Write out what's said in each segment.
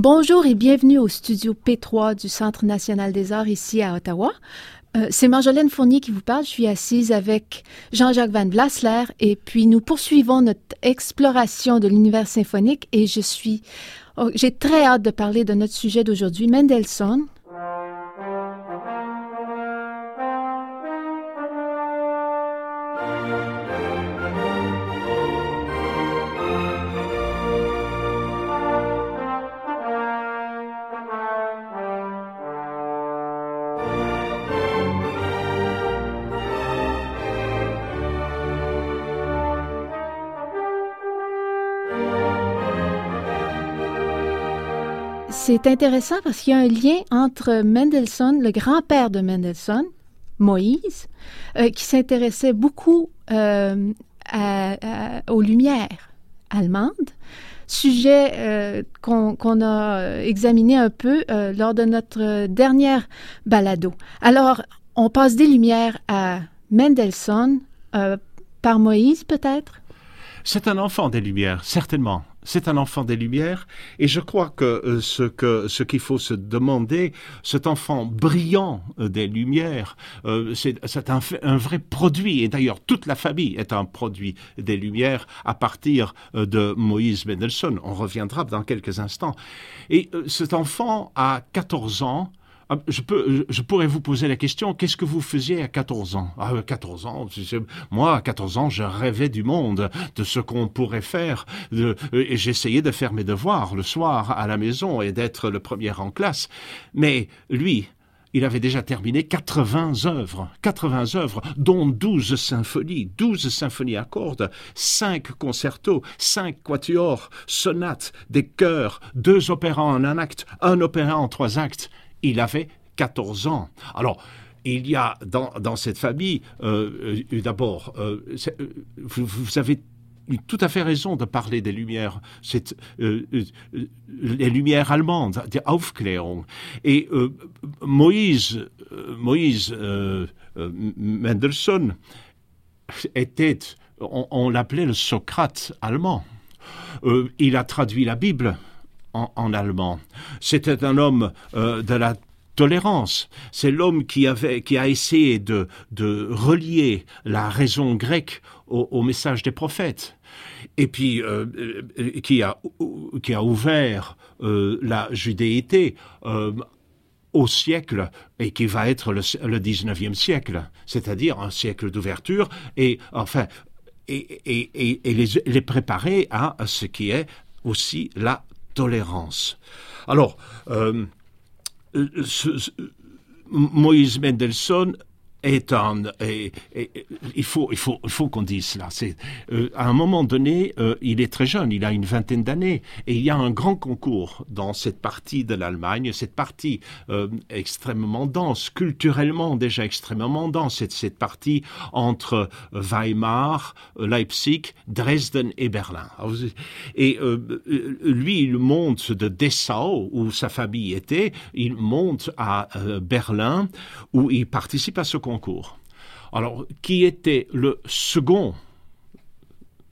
Bonjour et bienvenue au studio P3 du Centre national des arts ici à Ottawa. Euh, c'est Marjolaine Fournier qui vous parle. Je suis assise avec Jean-Jacques Van Vlasler et puis nous poursuivons notre exploration de l'univers symphonique et je suis, oh, j'ai très hâte de parler de notre sujet d'aujourd'hui, Mendelssohn, c'est intéressant parce qu'il y a un lien entre Mendelssohn, le grand-père de Mendelssohn, Moïse, euh, qui s'intéressait beaucoup euh, aux lumières allemandes, sujet euh, qu'on a examiné un peu lors de notre dernière balado. Alors, on passe des lumières à Mendelssohn par Moïse, peut-être? C'est un enfant des lumières, certainement c'est un enfant des Lumières, et je crois que euh, ce ce qu'il faut se demander, cet enfant brillant euh, des Lumières, euh, c'est un, vrai produit, et d'ailleurs toute la famille est un produit des Lumières à partir de Moïse Mendelssohn. On reviendra dans quelques instants. Et cet enfant a 14 ans je, peux, je pourrais vous poser la question, qu'est-ce que vous faisiez à 14 ans? Ah, 14 ans, moi, à 14 ans, je rêvais du monde, de ce qu'on pourrait faire. et j'essayais de faire mes devoirs le soir à la maison et d'être le premier en classe. Mais lui, il avait déjà terminé 80 œuvres, 80 œuvres, dont 12 symphonies, 12 symphonies à cordes, 5 concertos, 5 quatuors, sonates, des chœurs, deux opéras en un acte, un opéra en trois actes il avait 14 ans. Alors, il y a dans, cette famille, euh, euh, d'abord, euh, vous, avez tout à fait raison de parler des Lumières, les Lumières allemandes, die Aufklärung. Et Moïse, Moïse Mendelssohn était, on, l'appelait le Socrate allemand. il a traduit la Bible en, allemand. C'était un homme euh, de la tolérance. C'est l'homme qui qui a essayé de, de relier la raison grecque au, message des prophètes. Et puis, euh, euh, qui, a, qui a ouvert la judéité au siècle et qui va être le, le 19e siècle, c'est-à-dire un siècle d'ouverture et enfin et, et, et les, les, préparer à ce qui est aussi la tolérance. Alors, euh, Moïse Mendelssohn il faut, qu'on dise cela. Euh, à un moment donné, euh, il est très jeune, il a une vingtaine d'années, et il y a un grand concours dans cette partie de l'Allemagne, cette partie euh, extrêmement dense, culturellement déjà extrêmement dense, cette, cette partie entre Weimar, Leipzig, Dresden et Berlin. Et lui, il monte de Dessau, où sa famille était, il monte à Berlin, où il participe à ce concours. Alors, qui était le second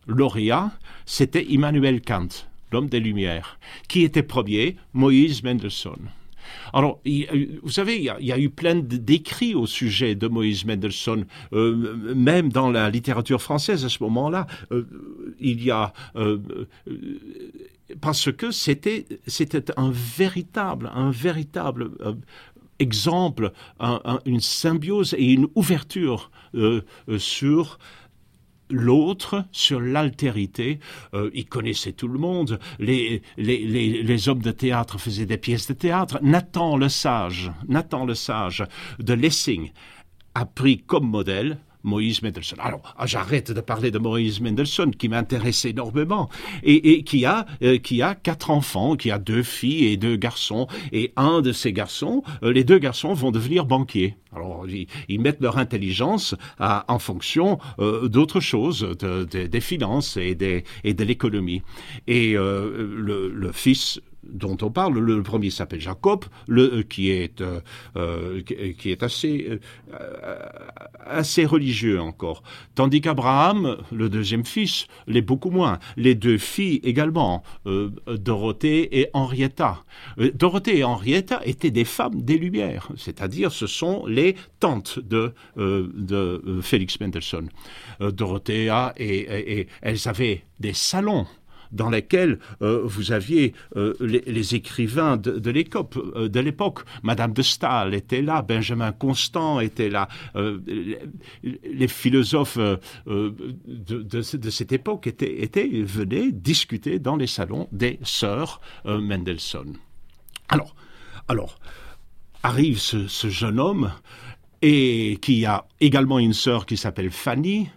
lauréat C'était Immanuel Kant, l'homme des Lumières. Qui était premier Moïse Mendelssohn. Alors, vous savez, il y, a, eu plein d'écrits au sujet de Moïse Mendelssohn, euh, même dans la littérature française à ce moment-là. Euh, il y a euh, parce que c'était un véritable un véritable exemple, une symbiose et une ouverture euh, euh, sur l'autre sur l'altérité. Euh, il connaissait tout le monde. Les, les, hommes de théâtre faisaient des pièces de théâtre. Nathan le Sage, Nathan le Sage de Lessing a pris comme modèle Moïse Mendelssohn. Alors, ah, j'arrête de parler de Moïse Mendelssohn, qui m'intéresse énormément, et, qui, a, euh, qui a quatre enfants, qui a deux filles et deux garçons, et un de ces garçons, euh, les deux garçons vont devenir banquiers. Alors, ils, mettent leur intelligence en fonction euh, d'autres choses, des finances et, de l'économie. Et le, fils dont on parle. Le, premier s'appelle Jacob, le, qui, est, qui est assez, assez religieux encore. Tandis qu'Abraham, le deuxième fils, l'est beaucoup moins. Les deux filles également, Dorothée et Henrietta. Dorothée et Henrietta étaient des femmes des Lumières, c'est-à-dire ce sont les tantes de, de Félix Mendelssohn. Dorothea et, et elles avaient des salons dans lesquels euh, vous aviez euh, les, écrivains de, euh, de l'époque. Madame de Staël était là, Benjamin Constant était là, les, philosophes de, cette époque étaient, venaient discuter dans les salons des sœurs Mendelssohn. Alors, alors arrive ce jeune homme et qui a également une sœur qui s'appelle Fanny,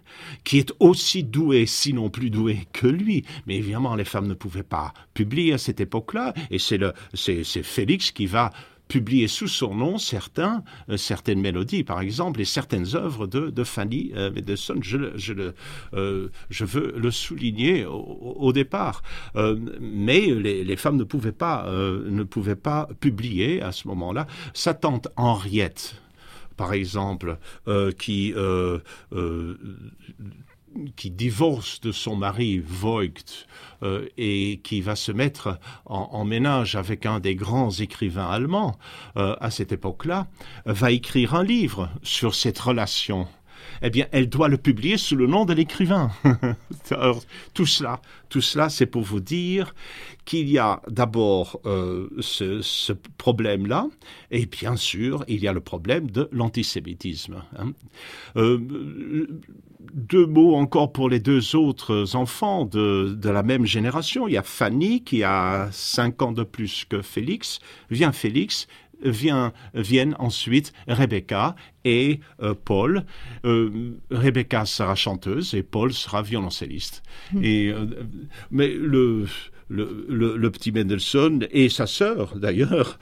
qui est aussi douée, sinon plus douée que lui. Mais évidemment, les femmes ne pouvaient pas publier à cette époque-là, et c'est le, c'est, Félix qui va publier sous son nom certains, euh, certaines mélodies, par exemple, et certaines œuvres de, de Fanny euh, Mendelssohn. Je, je, le, euh, je veux le souligner au, départ. mais les, les, femmes ne pouvaient pas, ne pouvaient pas publier à ce moment-là. Sa tante Henriette, par exemple, euh, qui, euh, euh, qui divorce de son mari Voigt et qui va se mettre en, ménage avec un des grands écrivains allemands à cette époque-là, va écrire un livre sur cette relation eh bien, elle doit le publier sous le nom de l'écrivain. tout cela, tout cela, c'est pour vous dire qu'il y a d'abord euh, ce, problème-là, et bien sûr, il y a le problème de l'antisémitisme. Hein. Euh, deux mots encore pour les deux autres enfants de, de, la même génération. Il y a Fanny qui a cinq ans de plus que Félix. Vient Félix, vient, viennent ensuite Rebecca et euh, Paul. Euh, Rebecca sera chanteuse et Paul sera violoncelliste. Hmm. Et, euh, mais le, le, le, petit Mendelssohn et sa sœur, d'ailleurs,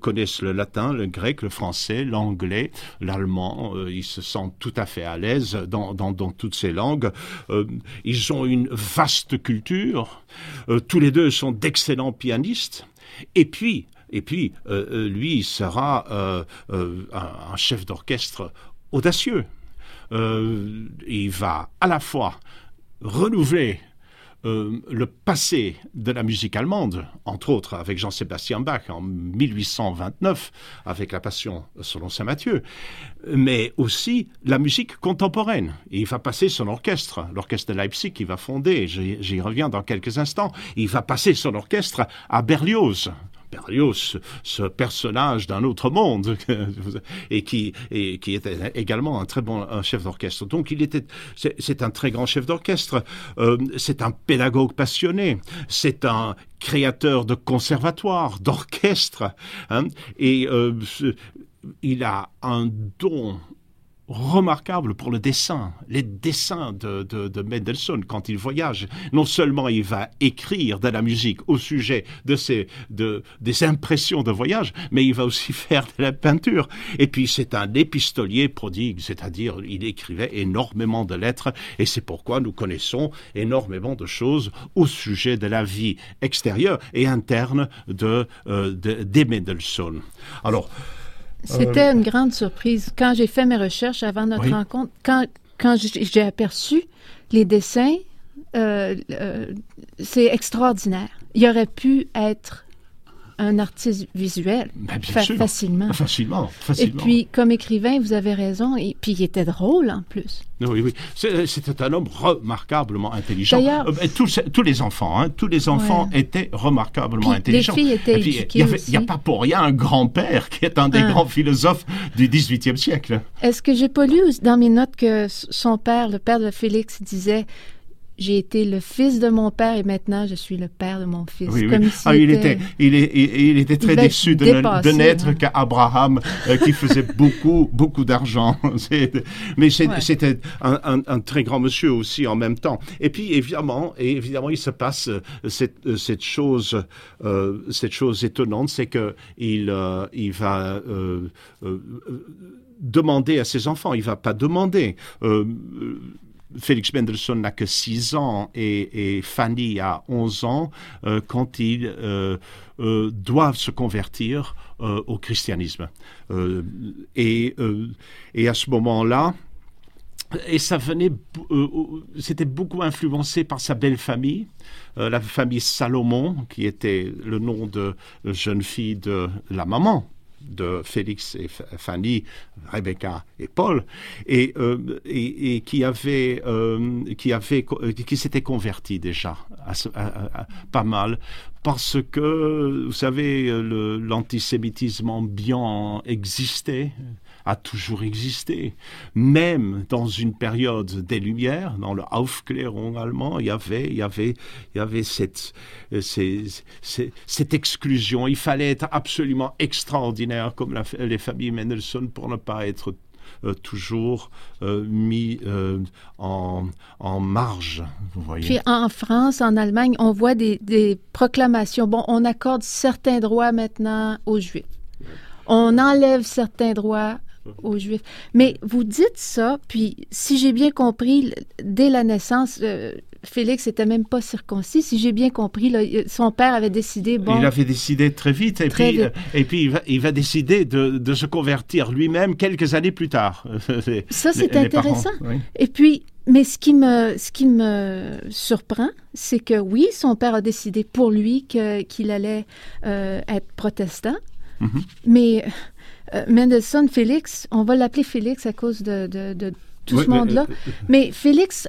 connaissent le latin, le grec, le français, l'anglais, l'allemand. ils se sentent tout à fait à l'aise dans, dans, dans, toutes ces langues. ils ont une vaste culture. tous les deux sont d'excellents pianistes. Et puis, et puis, euh, euh, lui sera euh, un, chef d'orchestre audacieux. il va à la fois renouveler le passé de la musique allemande, entre autres avec Jean-Sébastien Bach en 1829, avec la Passion selon Saint Matthieu, mais aussi la musique contemporaine. il va passer son orchestre, l'orchestre de Leipzig qu'il va fonder, j'y reviens dans quelques instants, il va passer son orchestre à Berlioz, Berlioz, ce personnage d'un autre monde, et qui, et qui était également un très bon chef d'orchestre. Donc il était, c'est un très grand chef d'orchestre, euh, c'est un pédagogue passionné, c'est un créateur de conservatoire, d'orchestre, hein, et euh, il a un don remarquable pour le dessin, les dessins de, de, Mendelssohn quand il voyage. Non seulement il va écrire de la musique au sujet de ses, de, des impressions de voyage, mais il va aussi faire de la peinture. Et puis c'est un épistolier prodigue, c'est-à-dire il écrivait énormément de lettres et c'est pourquoi nous connaissons énormément de choses au sujet de la vie extérieure et interne de, euh, de, des Mendelssohn. Alors, c'était une grande surprise. Quand j'ai fait mes recherches avant notre rencontre, quand, quand j'ai aperçu les dessins, euh, euh, c'est extraordinaire. Il aurait pu être un artiste visuel ben, facilement. Facilement, Et puis, comme écrivain, vous avez raison, et puis il était drôle en plus. Oui, oui. C'était un homme remarquablement intelligent. D'ailleurs, euh, tous, tous, les enfants, hein, tous les enfants étaient remarquablement intelligents. Les filles étaient Il n'y a, pas pour rien un grand-père qui est un des ah. grands philosophes du XVIIIe siècle. Est-ce que j'ai pas lu dans mes notes que son père, le père de Félix, disait j'ai été le fils de mon père et maintenant je suis le père de mon fils. Oui, oui. Ah, il, était, il, il, était très déçu de, de n'être hein. qu'Abraham euh, qui faisait beaucoup, beaucoup d'argent. Mais c'était un, un, très grand monsieur aussi en même temps. Et puis évidemment, et évidemment, il se passe euh, cette, euh, cette chose, cette chose étonnante, c'est que il, il va demander à ses enfants. Il va pas demander Félix Mendelssohn n'a que 6 ans et, Fanny a 11 ans quand ils doivent se convertir au christianisme. et, et à ce moment-là, et ça venait, euh, c'était beaucoup influencé par sa belle famille, euh, la famille Salomon, qui était le nom de jeune fille de la maman de Félix et Fanny, Rebecca et Paul, et, euh, et, qui avait, qui avait, qui s'était converti déjà pas mal parce que, vous savez, l'antisémitisme ambiant existait a toujours existé. Même dans une période des Lumières, dans le Aufklärung allemand, il y avait, il y avait, il y avait cette, euh, cette exclusion. Il fallait être absolument extraordinaire comme les familles Mendelssohn pour ne pas être euh, toujours euh, mis en, en, marge. Vous voyez. Puis en France, en Allemagne, on voit des, des, proclamations. Bon, on accorde certains droits maintenant aux Juifs. On enlève certains droits aux Juifs. Mais vous dites ça, puis si j'ai bien compris, dès la naissance, euh, Félix n'était même pas circoncis. Si j'ai bien compris, son père avait décidé. Bon, il avait décidé très vite, et puis, euh, et puis il, va, décider de, se convertir lui-même quelques années plus tard. ça, c'est intéressant. Et puis, mais ce qui me, ce qui me surprend, c'est que oui, son père a décidé pour lui qu'il allait euh, être protestant, mm-hmm. mais euh, Mendelssohn, Félix, on va l'appeler Félix à cause de, tout ce monde-là. Euh, euh, mais, Félix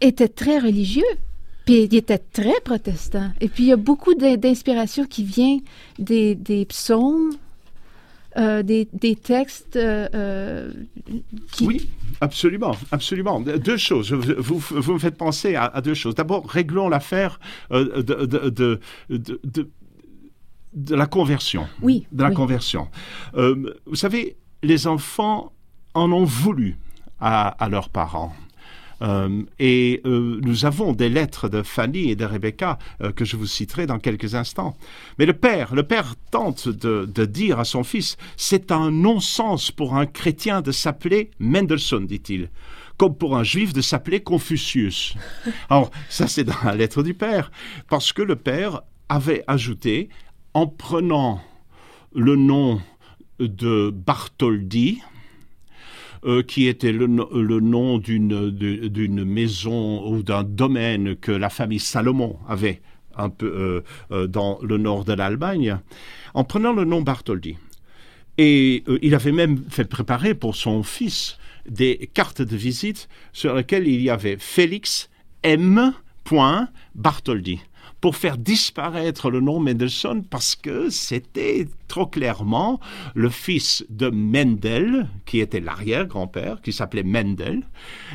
était très religieux. Puis il était très protestant. Et puis il y a beaucoup d'inspiration qui vient des, psaumes, des, textes Oui, absolument, absolument. Deux choses. Vous, vous me faites penser à, deux choses. D'abord, réglons l'affaire de, de la conversion. Oui. De la conversion. Euh, vous savez, les enfants en ont voulu à, leurs parents. Euh, et euh, nous avons des lettres de Fanny et de Rebecca que je vous citerai dans quelques instants. Mais le père, le père tente de, dire à son fils, c'est un non-sens pour un chrétien de s'appeler Mendelssohn, dit-il comme pour un juif de s'appeler Confucius. Alors, ça c'est dans la lettre du père, parce que le père avait ajouté en prenant le nom de Bartholdi, euh, qui était le, nom d'une maison ou d'un domaine que la famille Salomon avait un peu euh, euh, dans le nord de l'Allemagne, en prenant le nom Bartholdi. Et il avait même fait préparer pour son fils des cartes de visite sur lesquelles il y avait Félix M. Bartholdi pour faire disparaître le nom Mendelssohn parce que c'était trop clairement le fils de Mendel, qui était l'arrière-grand-père, qui s'appelait Mendel.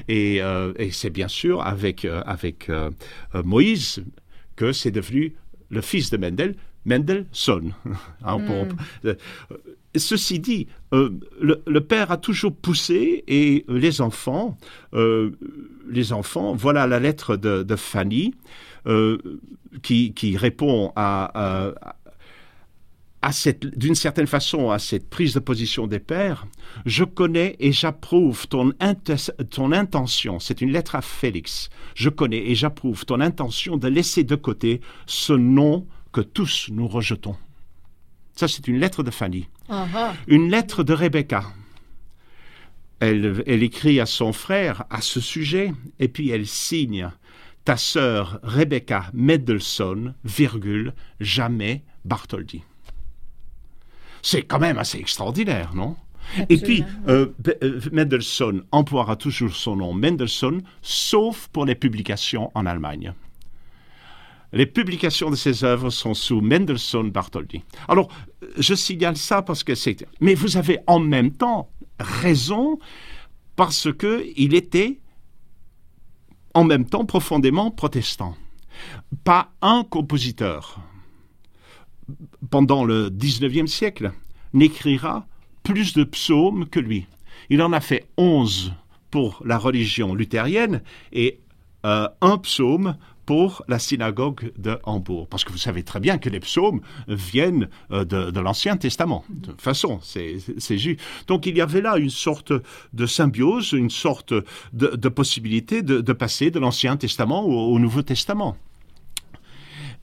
Et, euh, c'est bien sûr avec, euh, avec euh, Moïse que c'est devenu le fils de Mendel, Mendelssohn. Hein, hmm. Ceci dit, le, père a toujours poussé et les enfants, les enfants, voilà la lettre de, de Fanny. Euh, qui, répond à, d'une certaine façon à cette prise de position des pères, je connais et j'approuve ton, ton intention, c'est une lettre à Félix, je connais et j'approuve ton intention de laisser de côté ce nom que tous nous rejetons. Ça, c'est une lettre de Fanny. Une lettre de Rebecca. Elle, elle écrit à son frère à ce sujet, et puis elle signe ta sœur Rebecca Mendelssohn, virgule, jamais Bartholdi. C'est quand même assez extraordinaire, non? Et puis, euh, euh, Mendelssohn emploiera toujours son nom Mendelssohn, sauf pour les publications en Allemagne. Les publications de ses œuvres sont sous Mendelssohn Bartholdi. Alors, je signale ça parce que c'est. Mais vous avez en même temps raison parce que il était en même temps profondément protestant. Pas un compositeur pendant le XIXe siècle n'écrira plus de psaumes que lui. Il en a fait onze pour la religion luthérienne et euh, un psaume pour la synagogue de Hambourg. Parce que vous savez très bien que les psaumes viennent euh, de, l'Ancien Testament. De toute façon, c'est juste. Donc il y avait là une sorte de symbiose, une sorte de, possibilité de, passer de l'Ancien Testament au Nouveau Testament.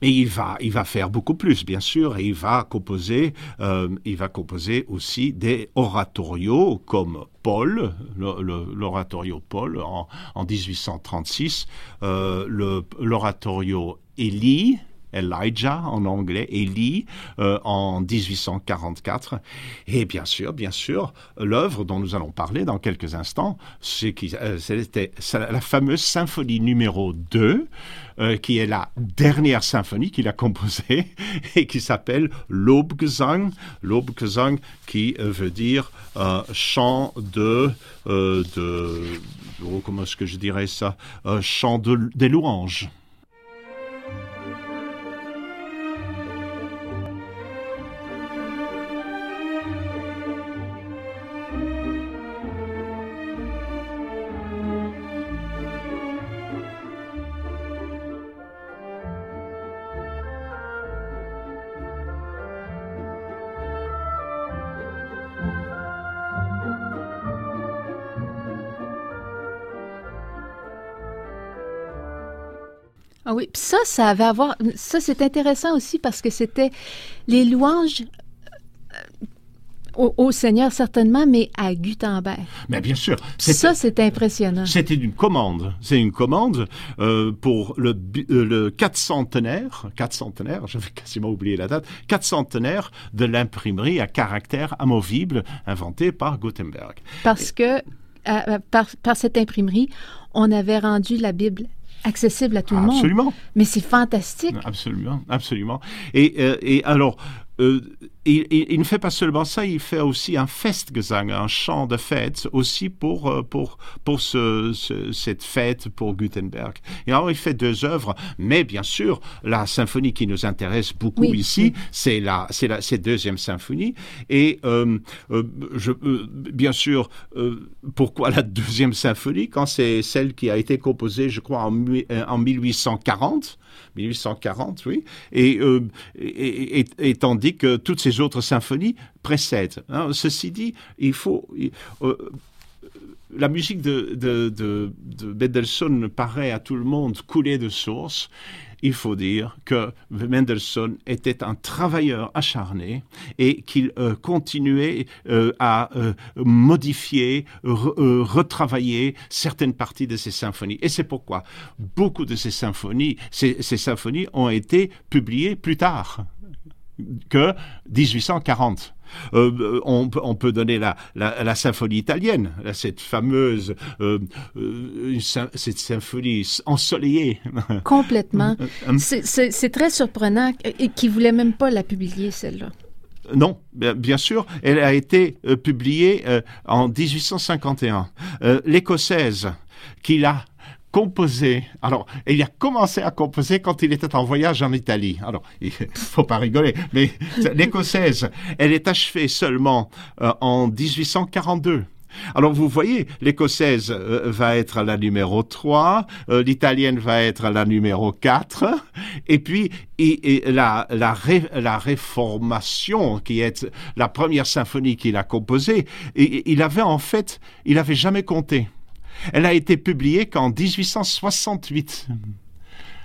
Mais il va, faire beaucoup plus, bien sûr, et il va composer, euh, il va composer aussi des oratorios comme Paul, l'oratorio Paul en, en 1836, euh, l'oratorio Élie, Elijah en anglais, Élie euh, en 1844. Et bien sûr, bien sûr, l'œuvre dont nous allons parler dans quelques instants, c'était euh, la fameuse symphonie numéro 2, euh, qui est la dernière symphonie qu'il a composée et qui s'appelle Lobgesang. Lobgesang qui veut dire chant de, de oh, comment est-ce que je dirais ça, chant de, des louanges. Ah oui, puis ça, ça avait à voir. Ça, c'est intéressant aussi parce que c'était les louanges euh, au, Seigneur certainement, mais à Gutenberg. Mais bien sûr. Ça, c'est impressionnant. C'était une commande. C'est une commande euh, pour le, euh, le 400 centenaire, 4 centenaire, j'avais quasiment oublié la date, 4 centenaire de l'imprimerie à caractère amovible inventée par Gutenberg. Parce que par, par cette imprimerie, on avait rendu la Bible accessible à tout le monde. Absolument. Mais c'est fantastique. Absolument, absolument. Et, euh, et alors, euh, il, ne fait pas seulement ça, il fait aussi un Festgesang, un chant de fête, aussi pour, euh, pour, pour ce, cette fête pour Gutenberg. Et alors, il fait deux œuvres, mais bien sûr, la symphonie qui nous intéresse beaucoup ici, c'est la, c'est la cette deuxième symphonie. Et euh, je, bien sûr, pourquoi la deuxième symphonie quand c'est celle qui a été composée, je crois, en, en 1840 1840, oui, et, euh, et, tandis que toutes ces autres symphonies précèdent. Hein. Ceci dit, il faut... Euh, la musique de, de, de, de Mendelssohn paraît à tout le monde couler de source il faut dire que Mendelssohn était un travailleur acharné et qu'il euh, continuait euh, à modifier, retravailler certaines parties de ses symphonies. Et c'est pourquoi beaucoup de ces symphonies, ces symphonies ont été publiées plus tard que 1840. Euh, on, peut donner la, la, symphonie italienne, cette fameuse euh, euh, cette symphonie ensoleillée. Complètement. C'est très surprenant et qui voulait même pas la publier celle-là. Non, bien sûr, elle a été publiée en 1851. L'écossaise qui l'a composé. Alors, il a commencé à composer quand il était en voyage en Italie. Alors, il faut pas rigoler, mais l'écossaise, elle est achevée seulement euh, en 1842. Alors vous voyez, l'écossaise euh, va être la numéro 3, euh, l'italienne va être la numéro 4, et puis la, la, réformation, qui est la première symphonie qu'il a composée, il avait en fait, il avait jamais compté. Elle a été publiée qu'en 1868.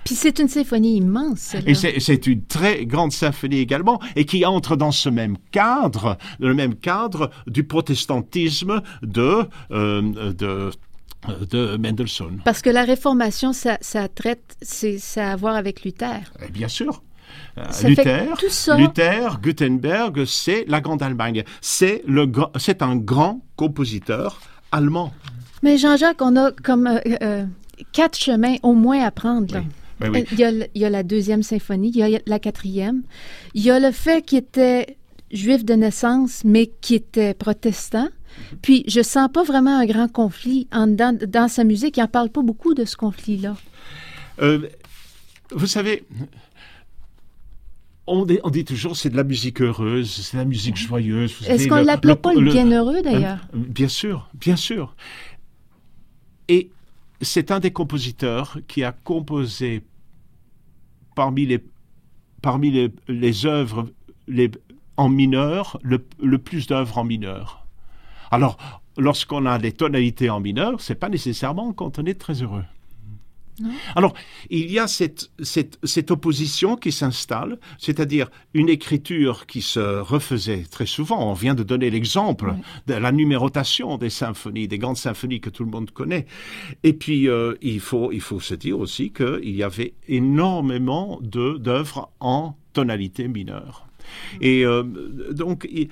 Puis c'est une symphonie immense. Et c'est une très grande symphonie également, et qui entre dans ce même cadre, le même cadre du protestantisme de, euh, de de Mendelssohn. Parce que la Réformation, ça, ça traite, c'est ça a à voir avec Luther. Eh bien sûr. Euh, Luther, Luther, Gutenberg, c'est la Grande Allemagne. C'est un grand compositeur allemand. Mais Jean-Jacques, on a comme euh, euh, quatre chemins au moins à prendre. Il, y a, la deuxième symphonie, il y a la quatrième. Il y a le fait qu'il était juif de naissance, mais qui était protestant. Puis je sens pas vraiment un grand conflit en, dans, sa musique. Il n'en parle pas beaucoup de ce conflit-là. Euh, vous savez, on dit, on dit, toujours c'est de la musique heureuse, c'est de la musique joyeuse. Est-ce qu'on ne l'appelait pas le, bienheureux d'ailleurs? Bien sûr, bien sûr. Et c'est un des compositeurs qui a composé parmi les, parmi œuvres en mineur, le, le plus d'œuvres en mineur. Alors, lorsqu'on a des tonalités en mineur, c'est pas nécessairement quand on est très heureux. Alors, il y a cette, cette, cette opposition qui s'installe, c'est-à-dire une écriture qui se refaisait très souvent. On vient de donner l'exemple de la numérotation des symphonies, des grandes symphonies que tout le monde connaît. Et puis, euh, il, faut, il faut se dire aussi qu'il y avait énormément d'œuvres en tonalité mineure. Et euh, donc, il,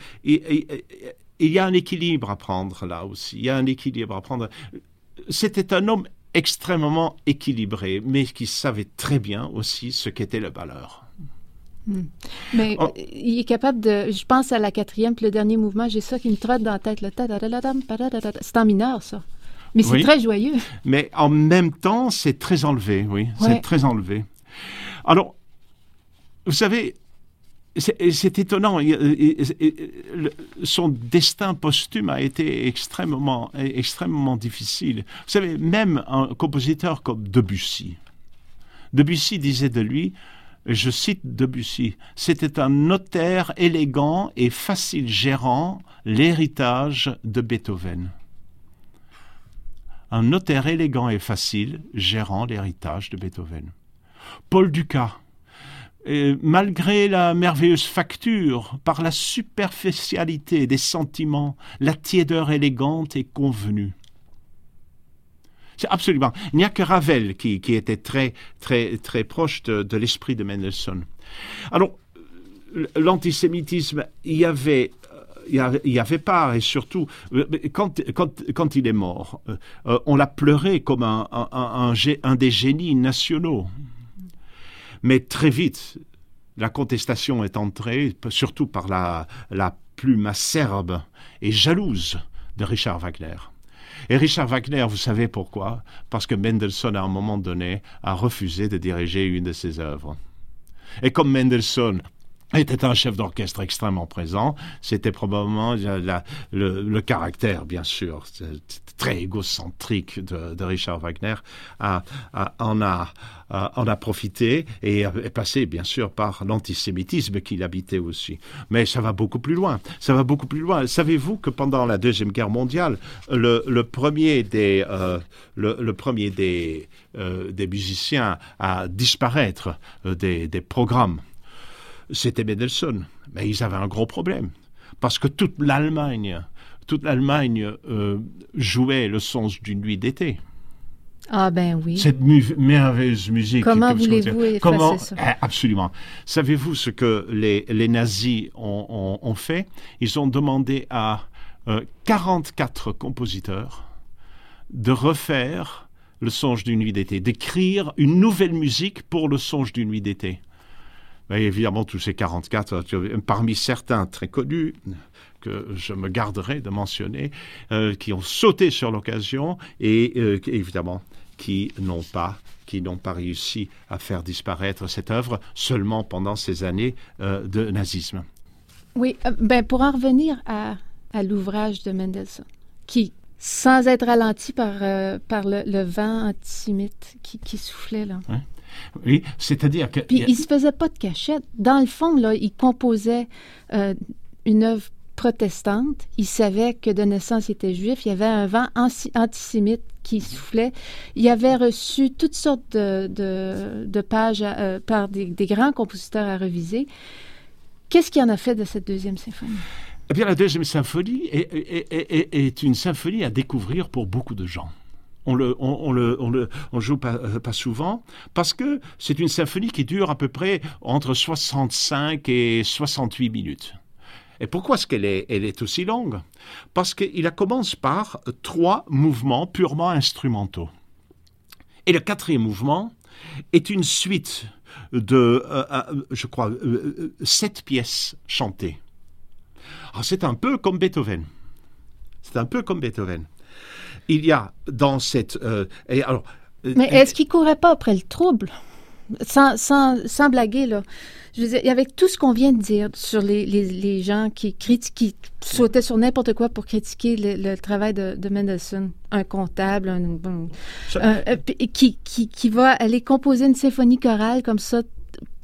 il y a un équilibre à prendre là aussi. Il y a un équilibre à prendre. C'était un homme extrêmement équilibré, mais qui savait très bien aussi ce qu'était le valeur. Hmm. Mais oh. il est capable de. Je pense à la quatrième, puis le dernier mouvement, j'ai ça qui me trotte dans la tête. C'est en mineur, ça. Mais c'est très joyeux. Mais en même temps, c'est très enlevé, oui. C'est très enlevé. Alors, vous savez, c'est étonnant. Son destin posthume a été extrêmement, extrêmement difficile. Vous savez, même un compositeur comme Debussy, Debussy disait de lui, je cite Debussy, c'était un notaire élégant et facile gérant l'héritage de Beethoven. Un notaire élégant et facile gérant l'héritage de Beethoven. Paul Malgré la merveilleuse facture, par la superficialité des sentiments, la tiédeur élégante et convenue. C'est absolument. Il n'y a que Ravel qui, était très, très, très proche de, l'esprit de Mendelssohn. Alors, l'antisémitisme, il y avait il y avait pas, et surtout, quand, quand, il est mort, euh, on l'a pleuré comme un, un, des génies nationaux. Mais très vite, la contestation est entrée, surtout par la, plume acerbe et jalouse de Richard Wagner. Et Richard Wagner, vous savez pourquoi? Parce que Mendelssohn, à un moment donné, a refusé de diriger une de ses œuvres. Et comme Mendelssohn était un chef d'orchestre extrêmement présent. C'était probablement le, caractère, bien sûr, très égocentrique de, Richard Wagner, a, en, a, en a profité et est passé, bien sûr, par l'antisémitisme qu'il habitait aussi. Mais ça va beaucoup plus loin. Ça va beaucoup plus loin. Savez-vous que pendant la Deuxième Guerre mondiale, le, premier des, euh, le, premier euh, des musiciens à disparaître euh, des, des programmes c'était Mendelssohn. Mais ils avaient un gros problème. Parce que toute l'Allemagne, toute l'Allemagne euh, jouait le sens d'une nuit d'été. Ah ben oui. Cette merveilleuse musique. Comment voulez-vous effacer Comment ça? Eh, Absolument. Savez-vous ce que les, les nazis ont, ont, fait? Ils ont demandé à 44 euh, compositeurs de refaire le songe d'une nuit d'été, d'écrire une nouvelle musique pour le songe d'une nuit d'été. Mais évidemment, tous ces 44, parmi certains très connus, que je me garderai de mentionner, euh, qui ont sauté sur l'occasion et euh, évidemment qui n'ont pas qui n'ont pas réussi à faire disparaître cette œuvre seulement pendant ces années euh, de nazisme. Oui, ben pour en revenir à, à l'ouvrage de Mendelssohn, qui, sans être ralenti par, par le, vent antisémite qui, qui soufflait là. Oui, c'est-à-dire que... Puis il se faisait pas de cachette. Dans le fond, là, il composait euh, une œuvre protestante. Il savait que de naissance il était juif. Il y avait un vent antisémite qui soufflait. Il avait reçu toutes sortes de, pages euh, par des, grands compositeurs à reviser. Qu'est-ce qu'il en a fait de cette deuxième symphonie? Eh bien, la deuxième symphonie est une symphonie à découvrir pour beaucoup de gens on le, le, joue pas, euh, pas souvent, parce que c'est une symphonie qui dure à peu près entre 65 et 68 minutes. Et pourquoi est-ce qu'elle est, aussi longue? Parce qu'il commence par trois mouvements purement instrumentaux. Et le quatrième mouvement est une suite de, euh, euh, je crois, sept pièces chantées. c'est un peu comme Beethoven. C'est un peu comme Beethoven il y a dans cette... Euh, et alors, euh, Mais est-ce qu'il courait pas après le trouble? Sans, sans, sans blaguer, là. Je veux dire, avec tout ce qu'on vient de dire sur les, les, les gens qui, qui sautaient sur n'importe quoi pour critiquer le, travail de, de, Mendelssohn, un comptable, un, euh, qui, qui, qui, va aller composer une symphonie chorale comme ça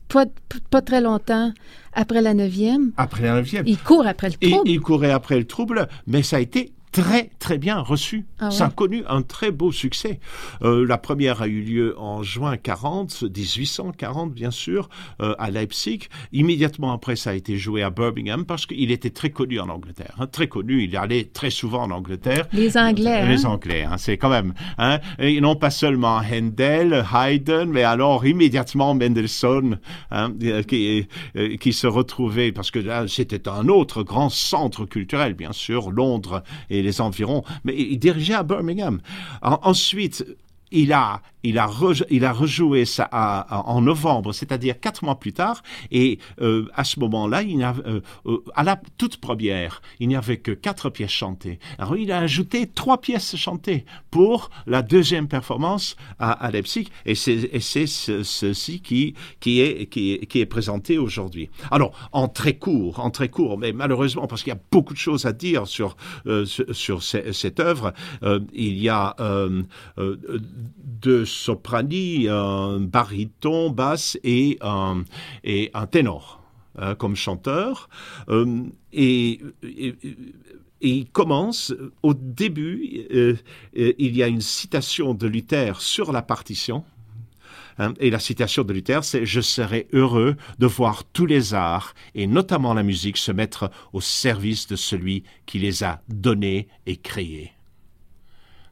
pas, pas très longtemps après la neuvième. Après la neuvième. Il court après le trouble. il courait après le trouble, mais ça a été très très bien reçu. Ah Ça a connu un très beau succès. Euh, la première a eu lieu en juin 40, 1840 bien sûr, euh, à Leipzig. Immédiatement après, ça a été joué à Birmingham parce qu'il était très connu en Angleterre. hein, très connu, il allait très souvent en Angleterre. Les Anglais. Les hein? Anglais, hein, c'est quand même. Et non pas seulement Handel, Haydn, mais alors immédiatement Mendelssohn, qui, euh, qui se retrouvait, parce que là, c'était un autre grand centre culturel, bien sûr, Londres et les environs, mais il dirigeait à Birmingham. En- ensuite, il a, il a, il a rejoué ça à- à- en novembre, c'est-à-dire quatre mois plus tard, et euh, à ce moment-là, il avait, euh, euh, à la toute première, il n'y avait que quatre pièces chantées. Alors il a ajouté trois pièces chantées pour la deuxième performance à, à Leipzig, et c'est ce- ceci qui, qui, est, qui, est, qui est présenté aujourd'hui. Alors, en très court, en très court, mais malheureusement, parce qu'il y a beaucoup de choses à dire sur, euh, sur, sur ce- cette œuvre, euh, il y a euh, deux sopranis, un baryton, basse et un, et un ténor euh, comme chanteur. Euh, et, et- il commence, au début, euh, il y a une citation de Luther sur la partition. Hein, et la citation de Luther, c'est Je serais heureux de voir tous les arts, et notamment la musique, se mettre au service de celui qui les a donnés et créés.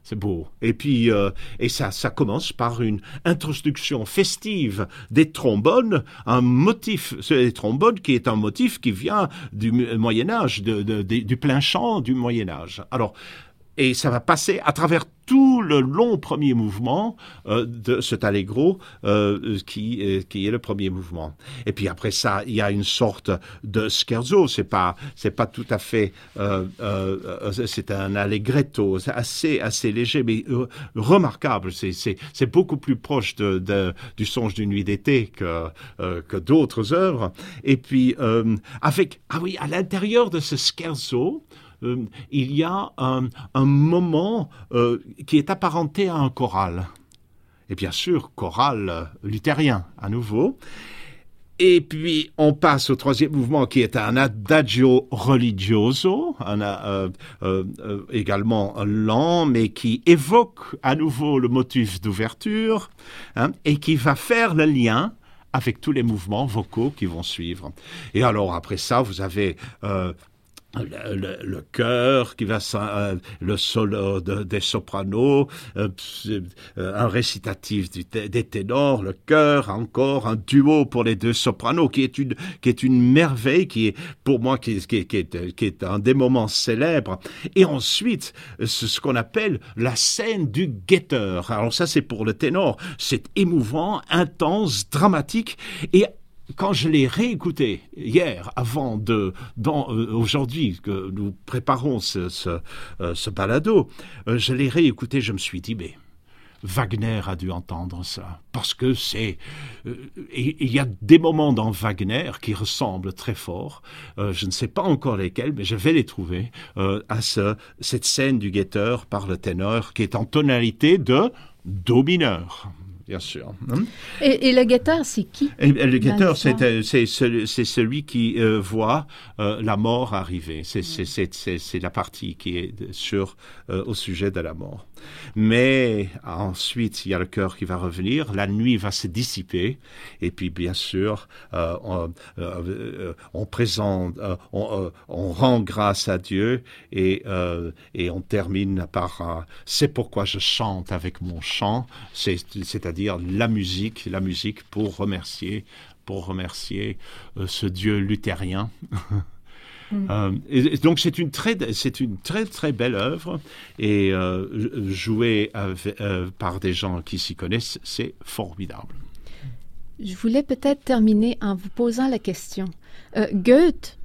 C'est beau. Et puis, euh, et ça, ça commence par une introduction festive des trombones, un motif, trombones qui est un motif qui vient du Moyen Âge, du plein chant du Moyen Âge. Alors, et ça va passer à travers tout le long premier mouvement euh, de cet allegro euh, qui, euh, qui est le premier mouvement. Et puis après ça, il y a une sorte de scherzo. C'est pas c'est pas tout à fait euh, c'est un allegretto assez assez léger mais remarquable. C'est c'est beaucoup plus proche de, du songe d'une nuit d'été que que d'autres œuvres. Et puis avec ah oui à l'intérieur de ce scherzo euh, il y a un, moment euh, qui est apparenté à un choral. Et bien sûr, choral euh, luthérien à nouveau. Et puis, on passe au troisième mouvement qui est un adagio religioso, également lent, mais qui évoque à nouveau le motif d'ouverture hein, et qui va faire le lien avec tous les mouvements vocaux qui vont suivre. Et alors, après ça, vous avez le, le, le chœur qui va euh, le solo de, des sopranos, euh, un récitatif du, des ténors, le chœur, encore un duo pour les deux sopranos qui est une qui est une merveille qui est pour moi qui, qui, qui est qui est un des moments célèbres. Et ensuite ce, ce qu'on appelle la scène du guetteur. Alors ça c'est pour le ténor, c'est émouvant, intense, dramatique et quand je l'ai réécouté hier, avant de, euh, aujourd'hui que nous préparons ce, euh, balado, euh, je l'ai réécouté, je me suis dit, mais Wagner a dû entendre ça, parce que c'est, il y a des moments dans Wagner qui ressemblent très fort. Je ne sais pas encore lesquels, mais je vais les trouver à ce, cette scène du guetteur par le ténor qui est en tonalité de do mineur bien sûr. Et, et, le guetteur, c'est qui? Et, Le guetteur, c'est celui, celui, qui euh, voit euh, la mort arriver. C'est la partie qui est sur euh, au sujet de la mort. Mais ensuite, il y a le cœur qui va revenir, la nuit va se dissiper, et puis bien sûr, euh, on, on, présente, euh, on, rend grâce à Dieu, et, euh, et on termine par c'est pourquoi je chante avec mon chant, c'est-à-dire la musique, la musique pour remercier, pour remercier euh, ce Dieu luthérien. Mm. Euh, et, donc c'est une très c'est une très très belle œuvre et euh, jouée avec, euh, par des gens qui s'y connaissent c'est formidable. Je voulais peut-être terminer en vous posant la question. Goethe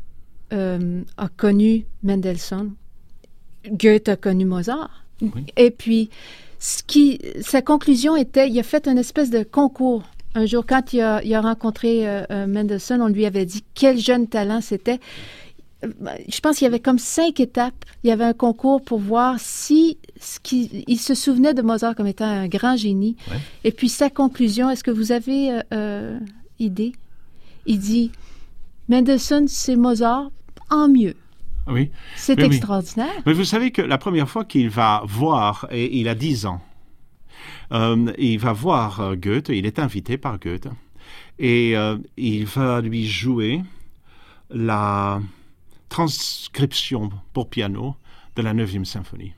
a connu Mendelssohn, Goethe a connu Mozart, oui. et puis ce qui, sa conclusion était, il a fait une espèce de concours. Un jour, quand il a, il a rencontré euh, Mendelssohn, on lui avait dit quel jeune talent c'était. Je pense qu'il y avait comme cinq étapes. Il y avait un concours pour voir si ce qui, il se souvenait de Mozart comme étant un grand génie. Ouais. Et puis sa conclusion, est-ce que vous avez euh, idée? Il dit Mendelssohn, c'est Mozart en mieux. Oui. C'est Oui, oui. extraordinaire. Mais vous savez que la première fois qu'il va voir, et il a 10 ans, euh, il va voir euh, Goethe, il est invité par Goethe, et euh, il va lui jouer la transcription pour piano de la 9e symphonie.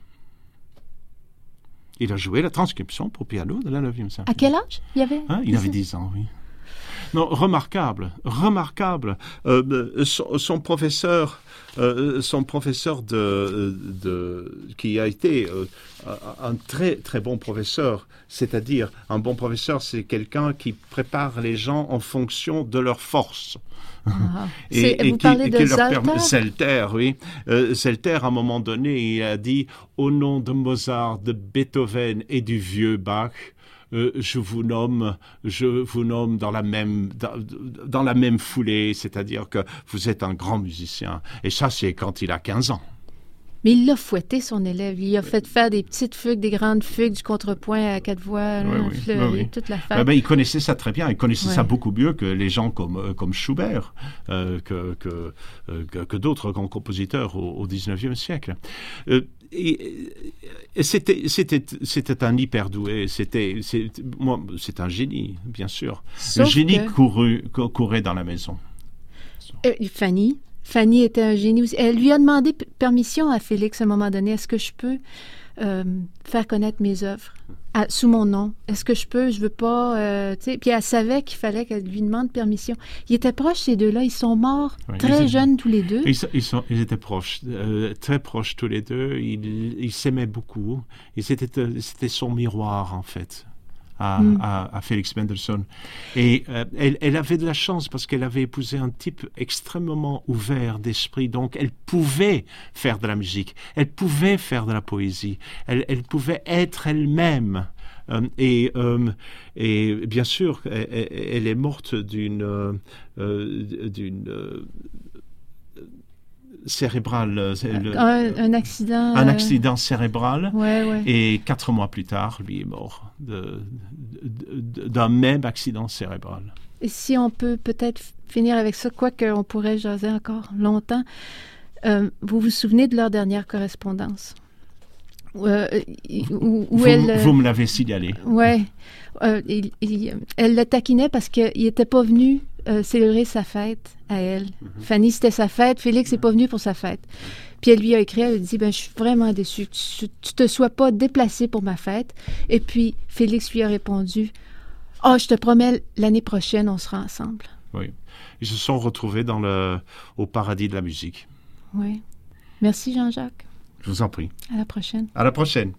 Il a joué la transcription pour piano de la 9e symphonie. À quel âge il y avait Hein, il avait 10 ans, oui. Non, remarquable, remarquable. Euh, son, son professeur, euh, son professeur de, de, qui a été euh, un très très bon professeur, c'est-à-dire un bon professeur, c'est quelqu'un qui prépare les gens en fonction de leurs forces. Ah. C'est- vous parlez et de leur Zelter permet- Zelter, oui. Zelter, à un moment donné, il a dit Au nom de Mozart, de Beethoven et du vieux Bach, euh, je vous nomme, je vous nomme dans la même, dans, dans la même foulée, c'est-à-dire que vous êtes un grand musicien. Et ça, c'est quand il a 15 ans. Mais il l'a fouetté, son élève. Il a fait faire des petites fugues, des grandes fugues, du contrepoint à quatre voix, Oui, là, oui, fleurie, oui, oui. toute la Ah fête. ben, il connaissait ça très bien. Il connaissait ça beaucoup mieux que les gens comme, euh, comme Schubert, euh, que, que, que, que d'autres grands compositeurs au, au 19e siècle. Euh, et, et c'était, c'était, c'était un hyper doué. C'était, c'est, moi, c'est un génie, bien sûr. Le génie que- couru- cou- courait dans la maison. Euh, Fanny. Fanny était un génie aussi. Elle lui a demandé permission à Félix à un moment donné. Est-ce que je peux euh, faire connaître mes œuvres? À- sous mon nom? Est-ce que je peux? Je veux pas. euh, tu sais. Puis elle savait qu'il fallait qu'elle lui demande permission. Ils étaient proches, ces deux-là. Ils sont morts très jeunes tous les deux. Ils, sont- ils, sont- ils étaient proches, euh, très proches tous les deux. Ils s'aimaient beaucoup. Euh, c'était son miroir, en fait, à, Mm. à- à Félix Mendelssohn. Et euh, elle, elle avait de la chance parce qu'elle avait épousé un type extrêmement ouvert d'esprit. Donc, elle pouvait faire de la musique. Elle pouvait faire de la poésie. Elle, elle pouvait être elle-même. Euh, et, euh, et bien sûr, elle, est morte d'une euh, d'une cérébrale, euh, le- Un, un accident. un euh, accident cérébral. Ouais, ouais. Et quatre mois plus tard, lui est mort d'un même accident cérébral. Et si on peut peut-être finir avec ça, quoique on pourrait jaser encore longtemps, euh, vous vous souvenez de leur dernière correspondance? Où, euh, où- où vous, elle... vous me l'avez signalé. Euh, il- elle le taquinait parce qu'il n'était pas venu euh, célébrer sa fête à elle. Mhm. Fanny, c'était sa fête. Félix n'est pas venu pour sa fête. Puis elle lui a écrit, elle a dit, ben, je suis vraiment déçue que tu, tu te sois pas déplacé pour ma fête. Et puis Félix lui a répondu, oh, je te promets, l'année prochaine, on sera ensemble. Oui. Ils se sont retrouvés dans le, au paradis de la musique. Oui. Merci Jean-Jacques. Je vous en prie. À la prochaine. À la prochaine.